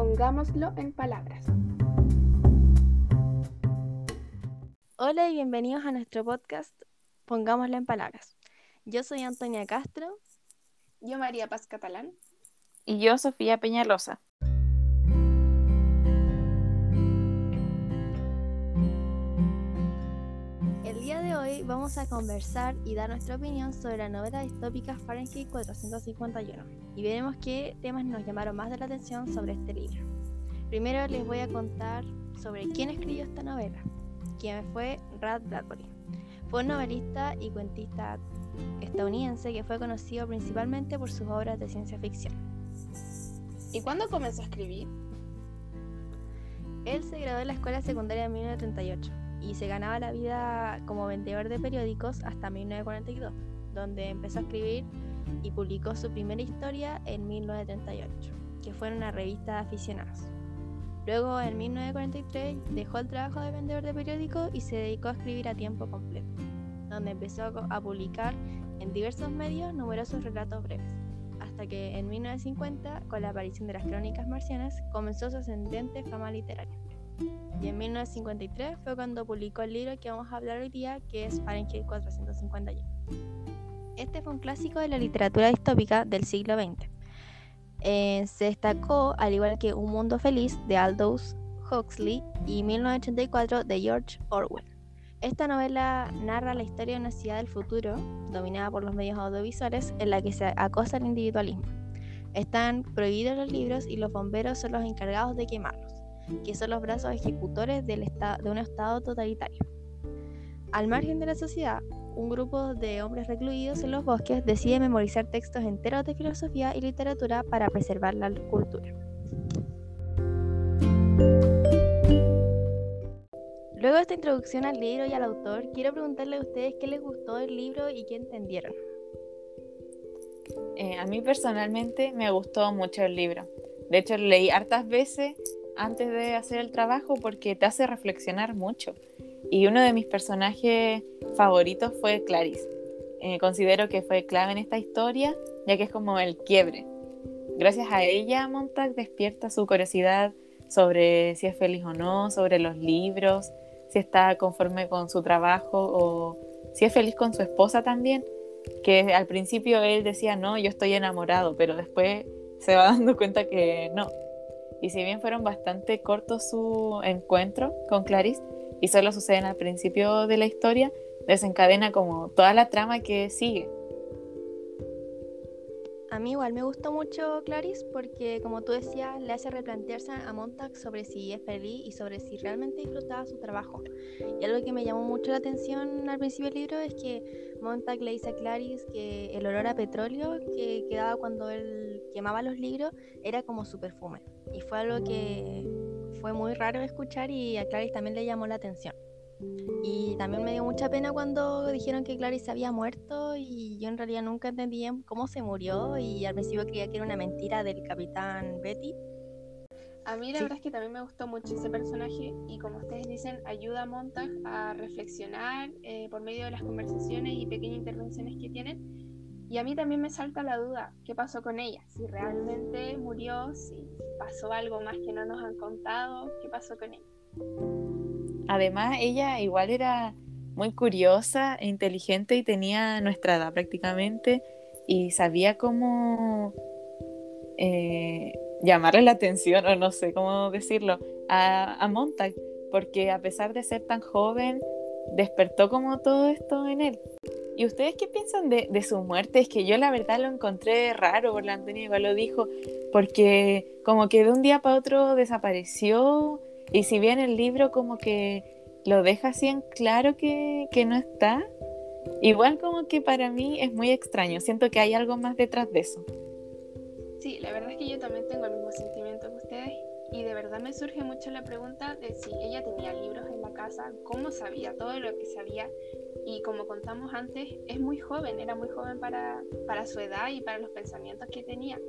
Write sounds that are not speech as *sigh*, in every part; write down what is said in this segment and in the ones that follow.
Pongámoslo en palabras. Hola y bienvenidos a nuestro podcast Pongámoslo en palabras. Yo soy Antonia Castro. Yo María Paz Catalán. Y yo Sofía Peñalosa. Hoy vamos a conversar y dar nuestra opinión sobre la novela distópica Fahrenheit 451 y veremos qué temas nos llamaron más de la atención sobre este libro. Primero les voy a contar sobre quién escribió esta novela, quién fue Rad Bradbury. Fue un novelista y cuentista estadounidense que fue conocido principalmente por sus obras de ciencia ficción. ¿Y cuándo comenzó a escribir? Él se graduó en la escuela secundaria en 1938 y se ganaba la vida como vendedor de periódicos hasta 1942, donde empezó a escribir y publicó su primera historia en 1938, que fue en una revista de aficionados. Luego, en 1943, dejó el trabajo de vendedor de periódicos y se dedicó a escribir a tiempo completo, donde empezó a publicar en diversos medios numerosos relatos breves, hasta que en 1950, con la aparición de las crónicas marcianas, comenzó su ascendente fama literaria. Y en 1953 fue cuando publicó el libro que vamos a hablar hoy día, que es Fahrenheit 451. Este fue un clásico de la literatura distópica del siglo XX. Eh, se destacó, al igual que Un Mundo Feliz de Aldous Huxley y 1984 de George Orwell. Esta novela narra la historia de una ciudad del futuro, dominada por los medios audiovisuales, en la que se acosa el individualismo. Están prohibidos los libros y los bomberos son los encargados de quemarlos, que son los brazos ejecutores del de un estado totalitario. Al margen de la sociedad, un grupo de hombres recluidos en los bosques decide memorizar textos enteros de filosofía y literatura para preservar la cultura. Luego de esta introducción al libro y al autor, quiero preguntarle a ustedes qué les gustó del libro y qué entendieron. Eh, a mí personalmente me gustó mucho el libro. De hecho, leí hartas veces antes de hacer el trabajo porque te hace reflexionar mucho. Y uno de mis personajes favoritos fue Clarice. Eh, considero que fue clave en esta historia, ya que es como el quiebre. Gracias a ella, Montag despierta su curiosidad sobre si es feliz o no, sobre los libros, si está conforme con su trabajo o si es feliz con su esposa también, que al principio él decía, no, yo estoy enamorado, pero después se va *laughs* dando cuenta que no. Y si bien fueron bastante cortos su encuentro con Clarice, y solo suceden al principio de la historia, desencadena como toda la trama que sigue. A mí igual me gustó mucho Clarice porque, como tú decías, le hace replantearse a Montag sobre si es feliz y sobre si realmente disfrutaba su trabajo. Y algo que me llamó mucho la atención al principio del libro es que Montag le dice a Clarice que el olor a petróleo que quedaba cuando él quemaba los libros era como su perfume. Y fue algo que fue muy raro escuchar y a Clarice también le llamó la atención. Y también me dio mucha pena cuando dijeron que Clarice había muerto y yo en realidad nunca entendí cómo se murió y al principio creía que era una mentira del capitán Betty. A mí la verdad es que también me gustó mucho ese personaje y como ustedes dicen, ayuda a Montag a reflexionar eh, por medio de las conversaciones y pequeñas intervenciones que tienen. Y a mí también me salta la duda, ¿qué pasó con ella? Si realmente murió, si pasó algo más que no nos han contado, ¿qué pasó con ella? Además, ella igual era muy curiosa e inteligente y tenía nuestra edad prácticamente y sabía cómo eh, llamarle la atención, o no sé cómo decirlo, a, a Montag, porque a pesar de ser tan joven, despertó como todo esto en él. ¿Y ustedes qué piensan de, su muerte? Es que yo la verdad lo encontré raro, por la Antonia igual lo dijo, porque como que de un día para otro desapareció y si bien el libro como que lo deja así en claro que, que no está, igual como que para mí es muy extraño, siento que hay algo más detrás de eso. Sí, la verdad es que yo también tengo el mismo sentimiento que ustedes y de verdad me surge mucho la pregunta de si ella tenía libros en la casa, cómo sabía todo lo que sabía y como contamos antes, es muy joven, era muy joven para, para su edad y para los pensamientos que tenía.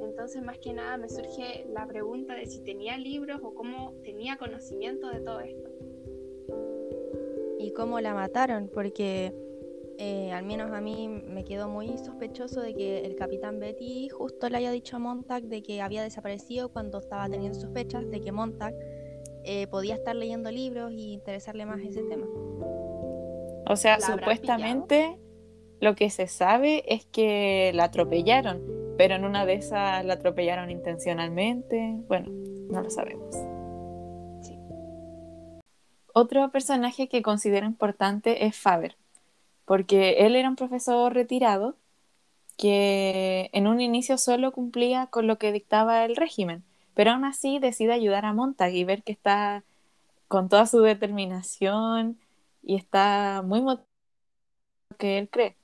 Entonces, más que nada, me surge la pregunta de si tenía libros o cómo tenía conocimiento de todo esto. Y cómo la mataron, porque eh, al menos a mí me quedó muy sospechoso de que el capitán Betty justo le haya dicho a Montag de que había desaparecido cuando estaba teniendo sospechas de que Montag eh, podía estar leyendo libros y interesarle más ese tema. O sea, supuestamente lo que se sabe es que la atropellaron, pero en una de esas la atropellaron intencionalmente. Bueno, no lo sabemos. Otro personaje que considero importante es Faber, porque él era un profesor retirado que en un inicio solo cumplía con lo que dictaba el régimen, pero aún así decide ayudar a Montag y ver que está con toda su determinación y está muy motivado que él cree.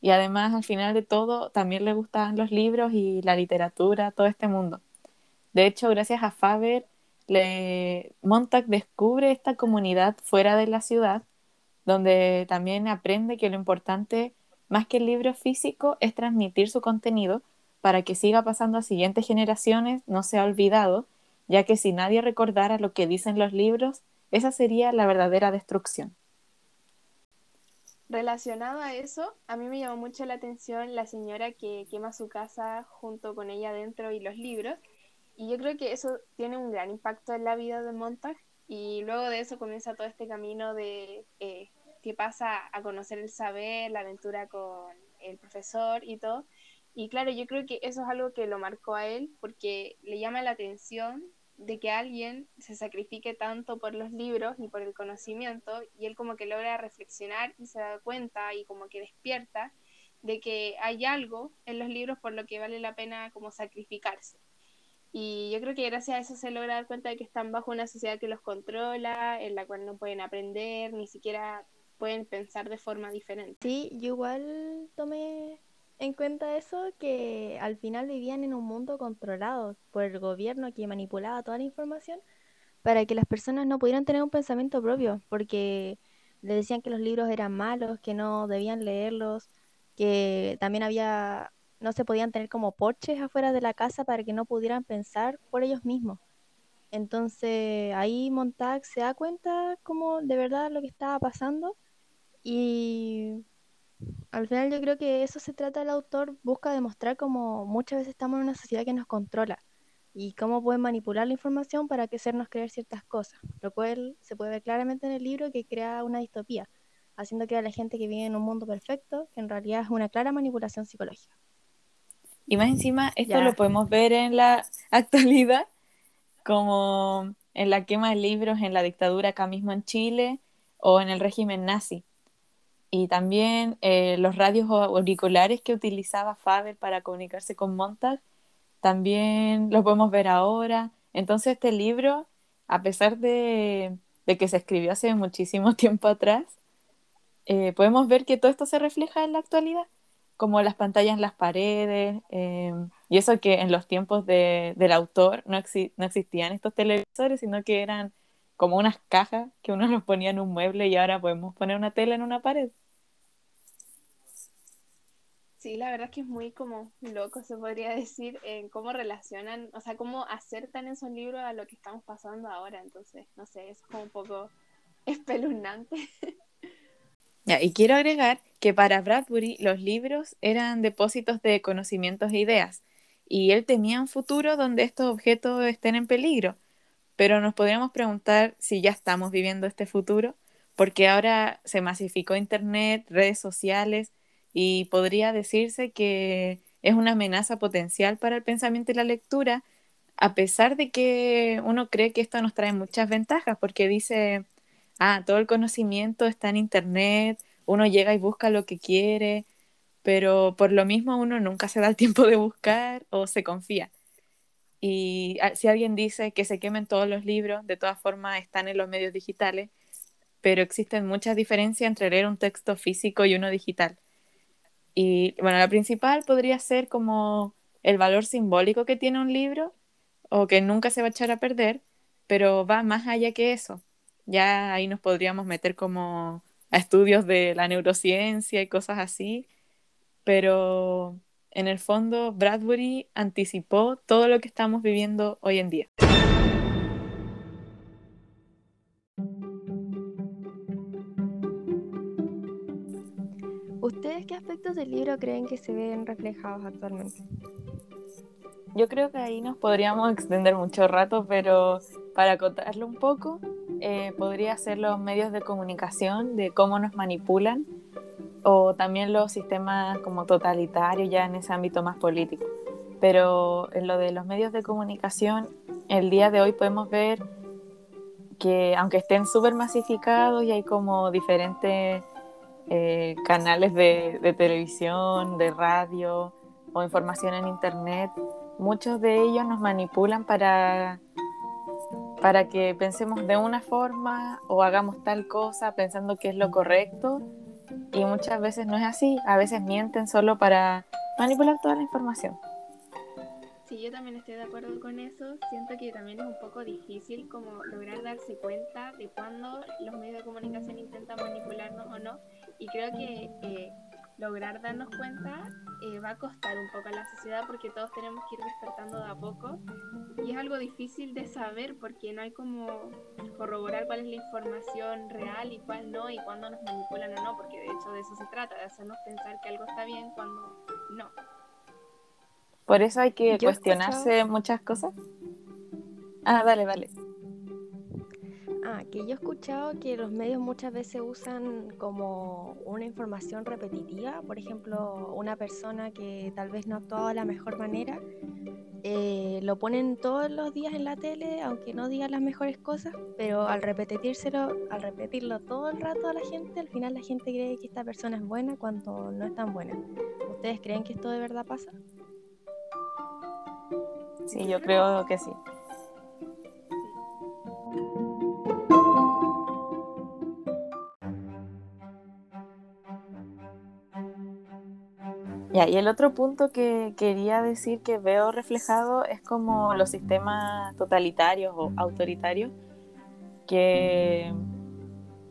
Y además, al final de todo, también le gustan los libros y la literatura, todo este mundo. De hecho, gracias a Faber, le... Montag descubre esta comunidad fuera de la ciudad, donde también aprende que lo importante, más que el libro físico, es transmitir su contenido para que siga pasando a siguientes generaciones, no sea olvidado, ya que si nadie recordara lo que dicen los libros, esa sería la verdadera destrucción. Relacionado a eso, a mí me llamó mucho la atención la señora que quema su casa junto con ella dentro y los libros, y yo creo que eso tiene un gran impacto en la vida de Montag. Y luego de eso comienza todo este camino de eh, que pasa a conocer el saber, la aventura con el profesor y todo. Y claro, yo creo que eso es algo que lo marcó a él porque le llama la atención de que alguien se sacrifique tanto por los libros y por el conocimiento y él como que logra reflexionar y se da cuenta y como que despierta de que hay algo en los libros por lo que vale la pena como sacrificarse. Y yo creo que gracias a eso se logra dar cuenta de que están bajo una sociedad que los controla, en la cual no pueden aprender, ni siquiera pueden pensar de forma diferente. Sí, yo igual tomé en cuenta eso, que al final vivían en un mundo controlado por el gobierno que manipulaba toda la información para que las personas no pudieran tener un pensamiento propio, porque le decían que los libros eran malos, que no debían leerlos, que también había no se podían tener como porches afuera de la casa para que no pudieran pensar por ellos mismos. Entonces ahí Montag se da cuenta como de verdad lo que estaba pasando y al final yo creo que eso se trata el autor, busca demostrar como muchas veces estamos en una sociedad que nos controla y cómo pueden manipular la información para que hacernos creer ciertas cosas, lo cual se puede ver claramente en el libro que crea una distopía, haciendo creer a la gente que vive en un mundo perfecto, que en realidad es una clara manipulación psicológica. Y más encima, esto lo podemos ver en la *laughs* actualidad, como en la quema de libros en la dictadura acá mismo en Chile o en el régimen nazi. Y también eh, los radios auriculares que utilizaba Faber para comunicarse con Montag, también lo podemos ver ahora. Entonces este libro, a pesar de, que se escribió hace muchísimo *laughs* tiempo atrás, eh, podemos ver que todo esto se refleja en la actualidad como las pantallas en las paredes, eh, y eso que en los tiempos del autor no, no existían estos televisores, sino que eran como unas cajas que uno *laughs* los ponía en un mueble y ahora podemos poner una tela en una pared. Sí, la verdad es que es muy como loco, se podría decir, en cómo relacionan, o sea, cómo acertan esos libros a lo que estamos pasando ahora. Entonces, no sé, es como un poco *laughs* espeluznante. y quiero agregar que para Bradbury los libros eran depósitos de conocimientos e ideas, y él temía un futuro donde estos objetos estén en peligro. Pero nos podríamos preguntar si ya estamos viviendo este futuro, porque ahora se masificó Internet, redes sociales, y podría decirse que es una amenaza potencial para el pensamiento y la lectura, a pesar de que uno cree que esto nos trae muchas ventajas, porque dice, ah, todo el conocimiento está en Internet, uno llega y busca lo que quiere, pero por lo mismo uno nunca se da el tiempo de buscar o se confía. Y ah, si alguien dice que se quemen todos los libros, de todas formas están en los medios digitales, pero existen muchas diferencias entre leer un texto físico y uno digital. Y bueno, la principal podría ser como el valor simbólico que tiene un libro o que nunca se va a echar a perder, pero va más allá que eso ya ahí nos podríamos meter como a estudios de la neurociencia y cosas así, pero en el fondo Bradbury anticipó todo lo que estamos viviendo hoy en día. aspectos del libro creen que se ven reflejados actualmente? Yo creo que ahí nos podríamos extender mucho rato, pero para acotarlo un poco, eh, podría ser los medios de comunicación, de cómo nos manipulan, o también los sistemas como totalitarios ya en ese ámbito más político. Pero en lo de los medios de comunicación, el día de hoy podemos ver que aunque estén súper masificados y hay como diferentes eh, canales de, de, televisión, de radio o información en internet, muchos de ellos nos manipulan para, para que pensemos de una forma o hagamos tal cosa pensando que es lo correcto y muchas veces no es así, a veces mienten solo para manipular toda la información. Sí, yo también estoy de acuerdo con eso. Siento que también es un poco difícil como lograr darse cuenta de cuándo los medios de comunicación intentan manipularnos o no. Y creo que eh, lograr darnos cuenta eh, va a costar un poco a la sociedad porque todos tenemos que ir despertando de a poco. Y es algo difícil de saber porque no hay como corroborar cuál es la información real y cuál no y cuándo nos manipulan o no, porque de hecho de eso se trata, de hacernos pensar que algo está bien cuando no. Por eso hay que cuestionarse muchas cosas. Ah, dale, dale. Ah, que yo he escuchado que los medios muchas veces usan como una información repetitiva. Por ejemplo, una persona que tal vez no ha actuado de la mejor manera, eh, lo ponen todos los días en la tele, aunque no diga las mejores cosas, pero al repetírselo, al repetirlo todo el rato a la gente, al final la gente cree que esta persona es buena cuando no es tan buena. ¿Ustedes creen que esto de verdad pasa? Sí, yo creo que sí. Ya, y el otro punto que quería decir que veo reflejado es como los sistemas totalitarios o autoritarios, que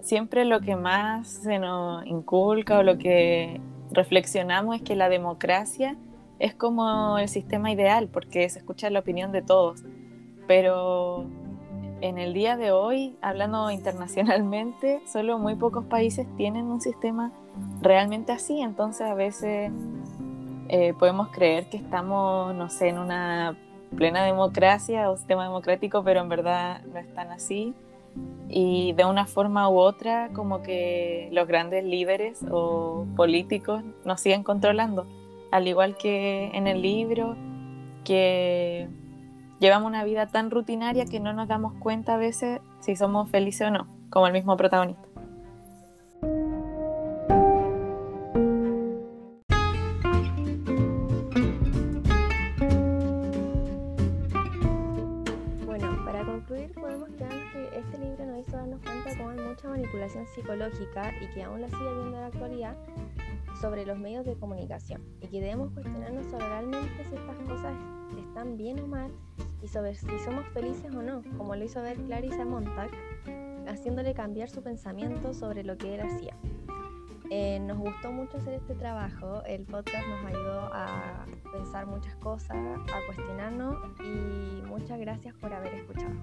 siempre lo que más se nos inculca o lo que reflexionamos es que la democracia es como el sistema ideal porque se escucha la opinión de todos. Pero en el día de hoy, hablando internacionalmente, solo muy pocos países tienen un sistema realmente así. Entonces a veces eh, podemos creer que estamos, no sé, en una plena democracia o sistema democrático, pero en verdad no es tan así. Y de una forma u otra, como que los grandes líderes o políticos nos siguen controlando al igual que en el libro, que llevamos una vida tan rutinaria que no nos damos cuenta a veces si somos felices o no, como el mismo protagonista. Manipulación psicológica y que aún la sigue viendo en la actualidad sobre los medios de comunicación y que debemos cuestionarnos sobre realmente si estas cosas están bien o mal y sobre si somos felices o no, como lo hizo ver Clarissa Montag, haciéndole cambiar su pensamiento sobre lo que él hacía. Eh, nos gustó mucho hacer este trabajo, el podcast nos ayudó a pensar muchas cosas, a cuestionarnos y muchas gracias por haber escuchado.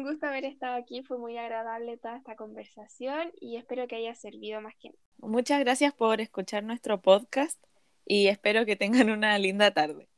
Un gusto haber estado aquí, fue muy agradable toda esta conversación y espero que haya servido más que Muchas gracias por escuchar nuestro podcast y espero que tengan una linda tarde.